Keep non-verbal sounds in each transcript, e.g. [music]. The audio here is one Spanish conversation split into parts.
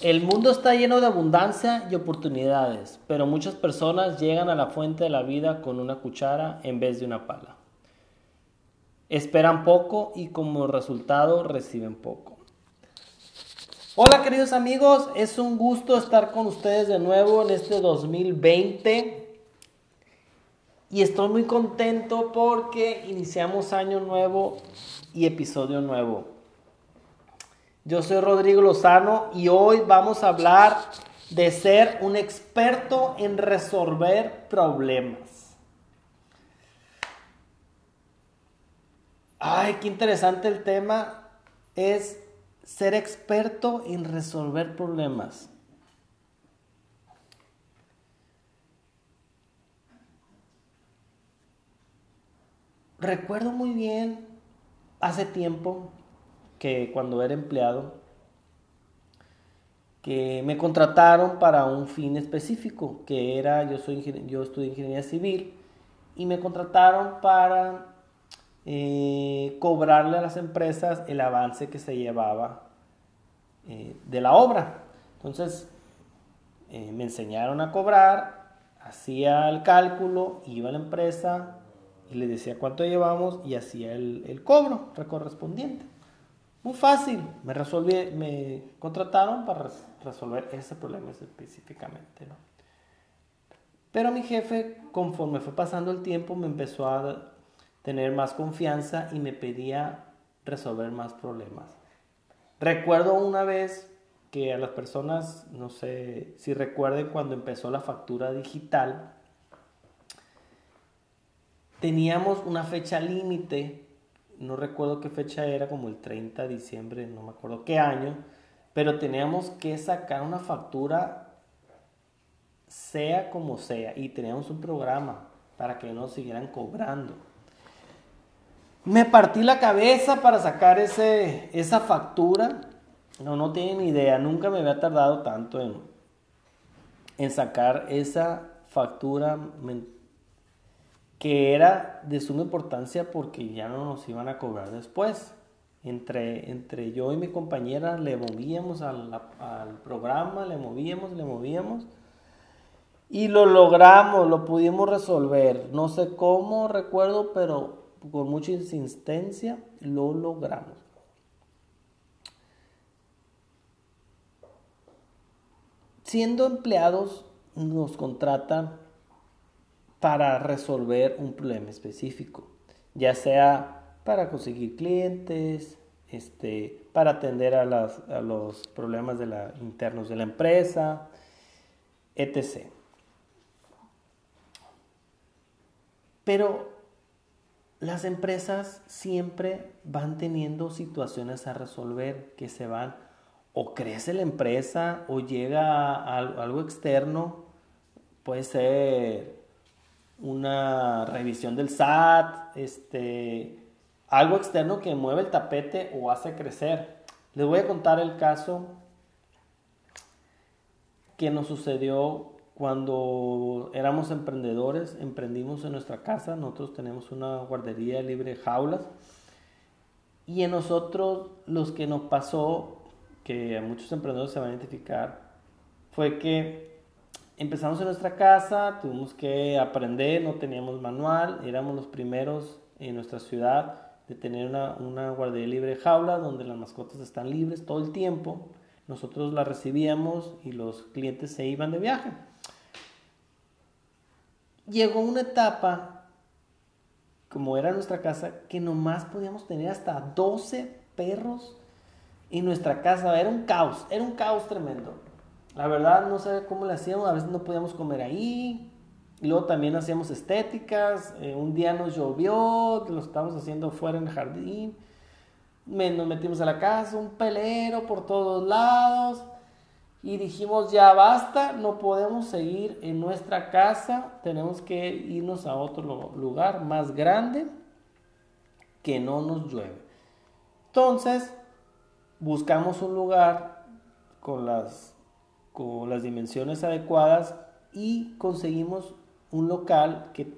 El mundo está lleno de abundancia y oportunidades, pero muchas personas llegan a la fuente de la vida con una cuchara en vez de una pala. Esperan poco y como resultado reciben poco. Hola queridos amigos, es un gusto estar con ustedes de nuevo en este 2020 y estoy muy contento porque iniciamos año nuevo y episodio nuevo. Yo soy Rodrigo Lozano y hoy vamos a hablar de ser un experto en resolver problemas. Ay, qué interesante el tema es ser experto en resolver problemas. Recuerdo muy bien hace tiempo que cuando era empleado, que me contrataron para un fin específico, que era, yo, soy, yo estudié ingeniería civil, y me contrataron para eh, cobrarle a las empresas el avance que se llevaba eh, de la obra. Entonces, eh, me enseñaron a cobrar, hacía el cálculo, iba a la empresa y le decía cuánto llevamos y hacía el, el cobro correspondiente. Muy fácil, me resolví, me contrataron para resolver ese problema específicamente, ¿no? Pero mi jefe, conforme fue pasando el tiempo, me empezó a tener más confianza y me pedía resolver más problemas. Recuerdo una vez que a las personas, no sé si recuerden cuando empezó la factura digital, teníamos una fecha límite no recuerdo qué fecha era, como el 30 de diciembre, no me acuerdo qué año, pero teníamos que sacar una factura sea como sea y teníamos un programa para que nos siguieran cobrando. Me partí la cabeza para sacar ese, esa factura. No, no tienen idea, nunca me había tardado tanto en, en sacar esa factura que era de suma importancia porque ya no nos iban a cobrar después. Entre, entre yo y mi compañera le movíamos al, al programa, le movíamos, le movíamos. Y lo logramos, lo pudimos resolver. No sé cómo, recuerdo, pero con mucha insistencia lo logramos. Siendo empleados, nos contratan para resolver un problema específico, ya sea para conseguir clientes, este, para atender a, los problemas de internos de la empresa, etc. Pero las empresas siempre van teniendo situaciones a resolver que se van o crece la empresa o llega algo externo, puede ser una revisión del SAT, este, algo externo que mueve el tapete o hace crecer. Les voy a contar el caso que nos sucedió cuando éramos emprendedores, emprendimos en nuestra casa, nosotros tenemos una guardería libre de jaulas, y en nosotros los que nos pasó, que a muchos emprendedores se van a identificar, fue que empezamos en nuestra casa, tuvimos que aprender, no teníamos manual, éramos los primeros en nuestra ciudad de tener una, una guardería libre jaula donde las mascotas están libres todo el tiempo. Nosotros las recibíamos y los clientes se iban de viaje. Llegó una etapa, como era nuestra casa, que nomás podíamos tener hasta 12 perros en nuestra casa. Era un caos, era un caos tremendo. La verdad no sé cómo le hacíamos, a veces no podíamos comer ahí. Luego también hacíamos estéticas. Eh, un día nos llovió, lo estábamos haciendo fuera en el jardín. nos metimos a la casa, un pelero por todos lados. Y dijimos, ya basta, no podemos seguir en nuestra casa, tenemos que irnos a otro lugar más grande que no nos llueve. Entonces, buscamos un lugar con las con las dimensiones adecuadas y conseguimos un local que,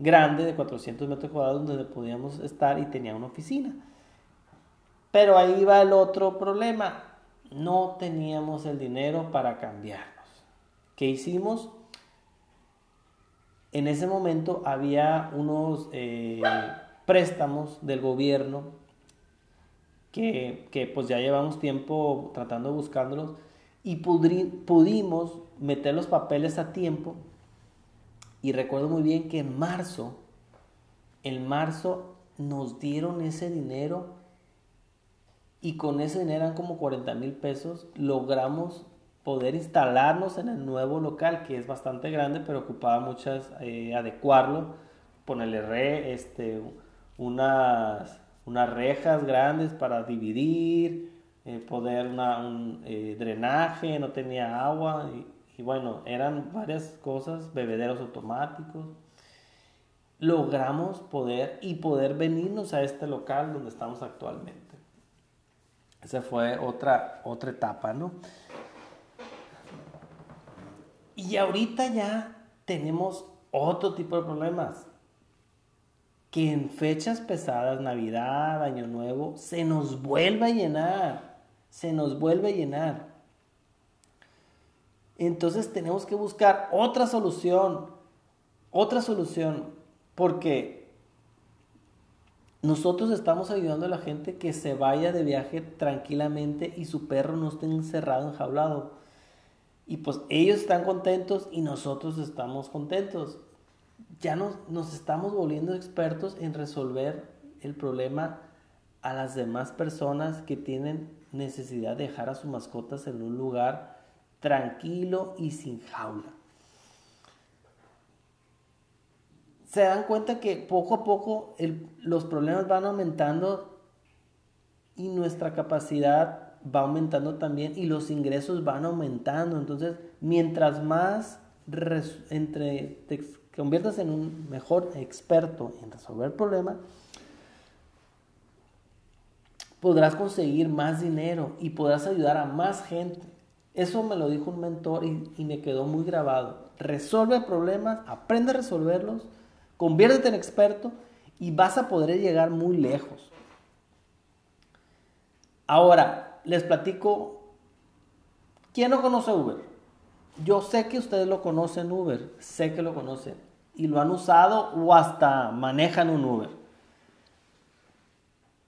grande de 400 metros cuadrados donde podíamos estar y tenía una oficina. Pero ahí va el otro problema. no teníamos el dinero para cambiarnos. ¿Qué hicimos? En ese momento había unos eh, préstamos del gobierno que, que, pues ya llevamos tiempo tratando buscándolos y pudimos meter los papeles a tiempo. Y recuerdo muy bien que en marzo, en marzo nos dieron ese dinero y con ese dinero eran como 40 mil pesos, logramos poder instalarnos en el nuevo local, que es bastante grande, pero ocupaba muchas, eh, adecuarlo, ponerle este, unas, unas rejas grandes para dividir, eh, poder un eh, drenaje, no tenía agua, y, y bueno, eran varias cosas, bebederos automáticos. Logramos poder y poder venirnos a este local donde estamos actualmente. Esa fue otra, otra etapa, ¿no? Y ahorita ya tenemos otro tipo de problemas. Que en fechas pesadas, Navidad, Año Nuevo, se nos vuelve a llenar. Se nos vuelve a llenar. Entonces tenemos que buscar otra solución. Otra solución. Porque nosotros estamos ayudando a la gente que se vaya de viaje tranquilamente y su perro no esté encerrado, enjaulado. Y pues ellos están contentos y nosotros estamos contentos. Ya nos, nos estamos volviendo expertos en resolver el problema a las demás personas que tienen necesidad de dejar a sus mascotas en un lugar tranquilo y sin jaula. Se dan cuenta que poco a poco los problemas van aumentando y nuestra capacidad va aumentando también y los ingresos van aumentando. Entonces, mientras más entre, te conviertas en un mejor experto en resolver problemas, podrás conseguir más dinero y podrás ayudar a más gente. Eso me lo dijo un mentor y, me quedó muy grabado. Resuelve problemas, aprende a resolverlos, conviértete en experto y vas a poder llegar muy lejos. Ahora, les platico, ¿quién no conoce Uber? Yo sé que ustedes lo conocen Uber, sé que lo conocen y lo han usado o hasta manejan un Uber.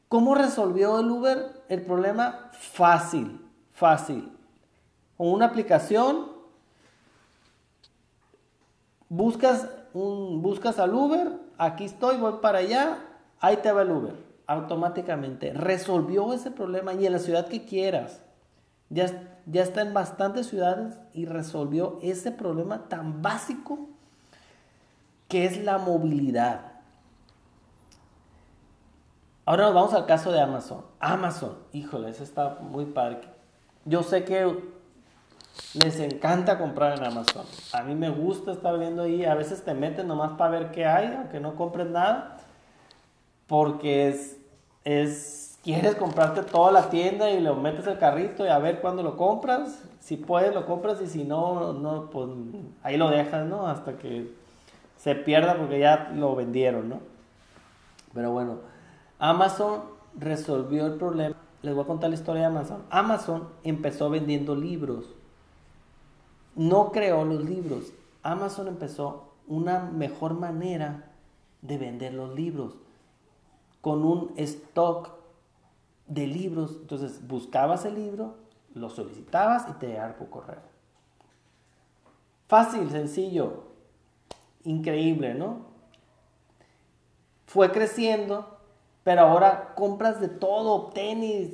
¿Cómo resolvió el Uber el problema? Fácil, fácil. Con una aplicación, buscas, un, buscas al Uber, aquí estoy, voy para allá, ahí te va el Uber automáticamente resolvió ese problema y en la ciudad que quieras. Ya, ya está en bastantes ciudades y resolvió ese problema tan básico que es la movilidad. Ahora nos vamos al caso de Amazon. Amazon, híjole, eso está muy padre. Yo sé que les encanta comprar en Amazon. A mí me gusta estar viendo ahí. A veces te meten nomás para ver qué hay, aunque no compres nada porque es, es, quieres comprarte toda la tienda y lo metes el carrito y a ver cuándo lo compras. Si puedes, lo compras y si no, no, pues ahí lo dejas, ¿no? Hasta que se pierda porque ya lo vendieron, ¿no? Pero bueno, Amazon resolvió el problema. Les voy a contar la historia de Amazon. Amazon empezó vendiendo libros. No creó los libros. Amazon empezó una mejor manera de vender los libros con un stock de libros. Entonces buscabas el libro, lo solicitabas y te llegaba por correo. Fácil, sencillo, increíble, ¿no? Fue creciendo, pero ahora compras de todo, tenis,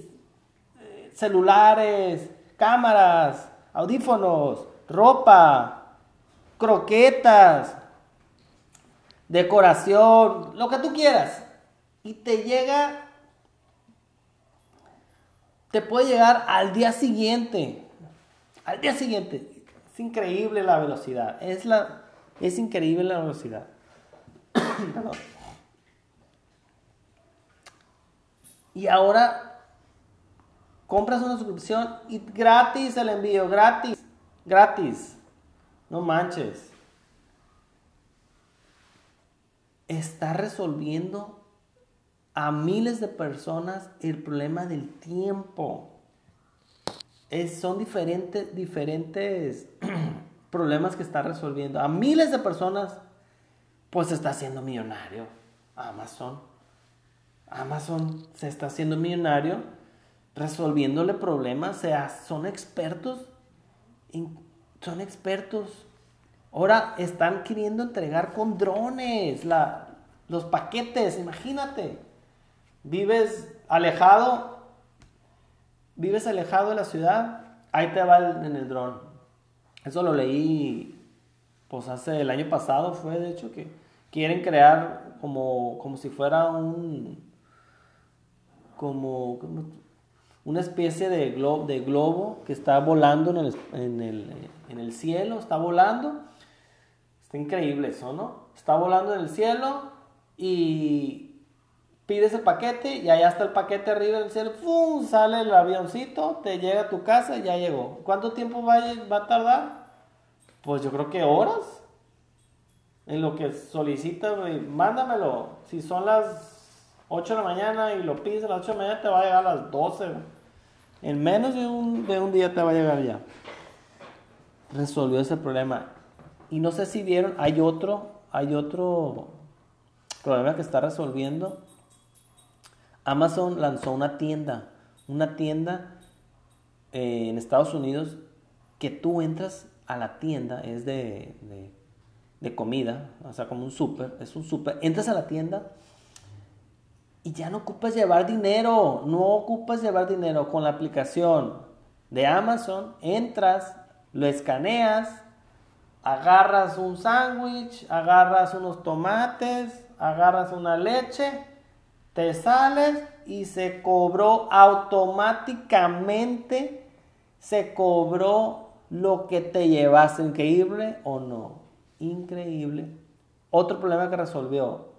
eh, celulares, cámaras, audífonos, ropa, croquetas, decoración, lo que tú quieras y te llega, te puede llegar al día siguiente. Al día siguiente. Es increíble la velocidad. Es, la, es increíble la velocidad. [coughs] y ahora compras una suscripción y gratis el envío, gratis, gratis. No manches. Está resolviendo a miles de personas el problema del tiempo. Son diferentes, diferentes [clears throat] problemas que está resolviendo. A miles de personas, pues está haciendo millonario. Amazon. Amazon se está haciendo millonario resolviéndole problemas. O sea, son expertos. son expertos. Ahora están queriendo entregar con drones la, los paquetes. Imagínate. Vives alejado. Vives alejado de la ciudad. Ahí te va en el dron. Eso lo leí pues hace el año pasado fue de hecho que quieren crear como, como si fuera un como, una especie de, globo, de globo que está volando en el, en, el, en el cielo, está volando. Está increíble eso, ¿no? Está volando en el cielo y pides el paquete y allá está el paquete arriba en el cielo, ¡pum! sale el avioncito, te llega a tu casa y ya llegó. ¿Cuánto tiempo va, va a tardar? Pues yo creo que horas. En lo que solicitas, mándamelo. Si son las 8 de la mañana y lo pides a las 8 de la mañana, te va a llegar a las 12. En menos de un, de un día te va a llegar ya. Resolvió ese problema. Y no sé si vieron, hay otro, hay otro problema que está resolviendo. Amazon lanzó una tienda, una tienda eh, en Estados Unidos que tú entras a la tienda, es de, de, comida, o sea, como un súper, es un súper, entras a la tienda y ya no ocupas llevar dinero, no ocupas llevar dinero con la aplicación de Amazon, entras, lo escaneas, agarras un sándwich, agarras unos tomates, agarras una leche, te sales y se cobró automáticamente, se cobró lo que te llevaste, increíble o no, increíble. Otro problema que resolvió,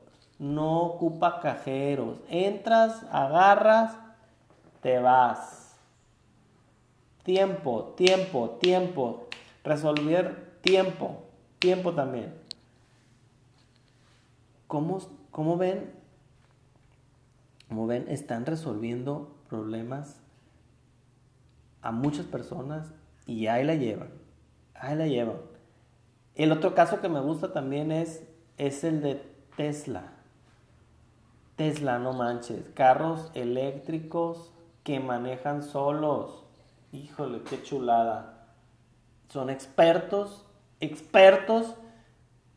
no ocupa cajeros, entras, agarras, te vas. Tiempo, tiempo, tiempo, resolver tiempo, tiempo también. ¿Cómo, cómo ven? Como ven, están resolviendo problemas a muchas personas y ahí la llevan, ahí la llevan. El otro caso que me gusta también es, es el de Tesla. Tesla, no manches, carros eléctricos que manejan solos. Híjole, qué chulada. Son expertos, expertos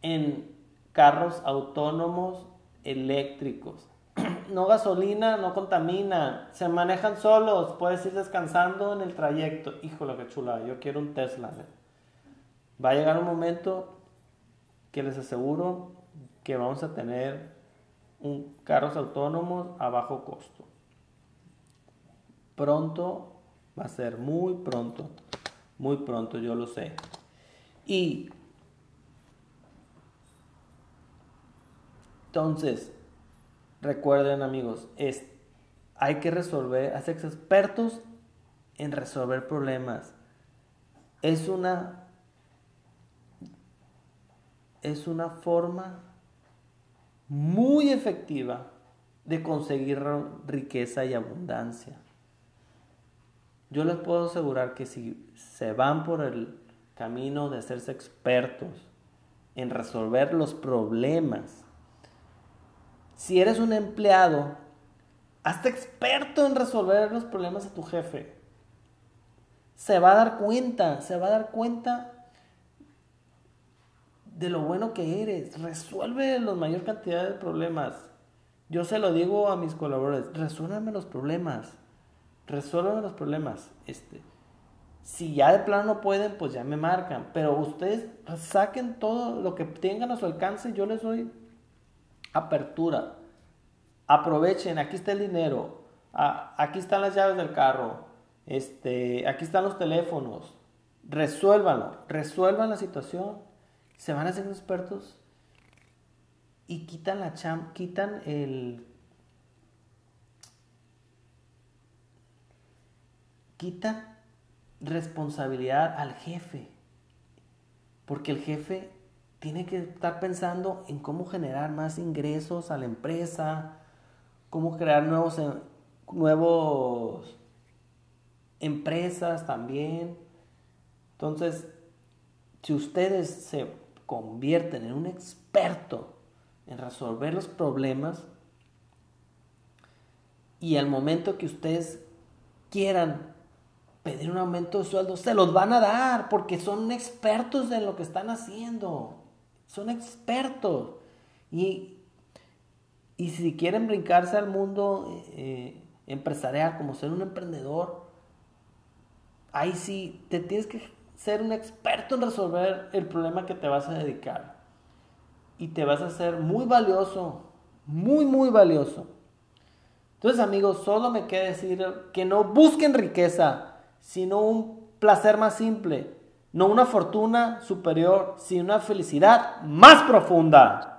en carros autónomos eléctricos [clears throat] no gasolina, no contamina, se manejan solos, puedes ir descansando en el trayecto. Híjole, qué chula, yo quiero un Tesla. Va a llegar un momento que les aseguro que vamos a tener carros autónomos a bajo costo. Pronto va a ser muy pronto, muy pronto, yo lo sé. Y entonces, Recuerden amigos, es, hay que resolver, hacer expertos en resolver problemas. Es una, es una forma muy efectiva de conseguir riqueza y abundancia. Yo les puedo asegurar que si se van por el camino de hacerse expertos en resolver los problemas si eres un empleado, hazte experto en resolver los problemas de tu jefe. Se va a dar cuenta, se va a dar cuenta de lo bueno que eres. Resuelve la mayor cantidad de problemas. Yo se lo digo a mis colaboradores, resuélveme los problemas. Resuélveme los problemas. Este, si ya de plano no pueden, pues ya me marcan. Pero ustedes saquen todo lo que tengan a su alcance. Yo les doy apertura. Aprovechen, aquí está el dinero, aquí están las llaves del carro, este, aquí están los teléfonos. Resuélvanlo, resuelvan la situación. Se van hacer expertos y quitan la cham, quitan el quitan responsabilidad al jefe. Porque el jefe tiene que estar pensando en cómo generar más ingresos a la empresa, cómo crear nuevos, eh, nuevos empresas también. Entonces, si ustedes se convierten en un experto en resolver los problemas, y al momento que ustedes quieran pedir un aumento de sueldo, se los van a dar porque son expertos en lo que están haciendo. Son expertos. Y, y si quieren brincarse al mundo eh, empresarial, como ser un emprendedor, ahí sí te tienes que ser un experto en resolver el problema que te vas a dedicar. Y te vas a hacer muy valioso, muy, muy valioso. Entonces amigos, solo me queda decir que no busquen riqueza, sino un placer más simple, no una fortuna superior, sino una felicidad más profunda.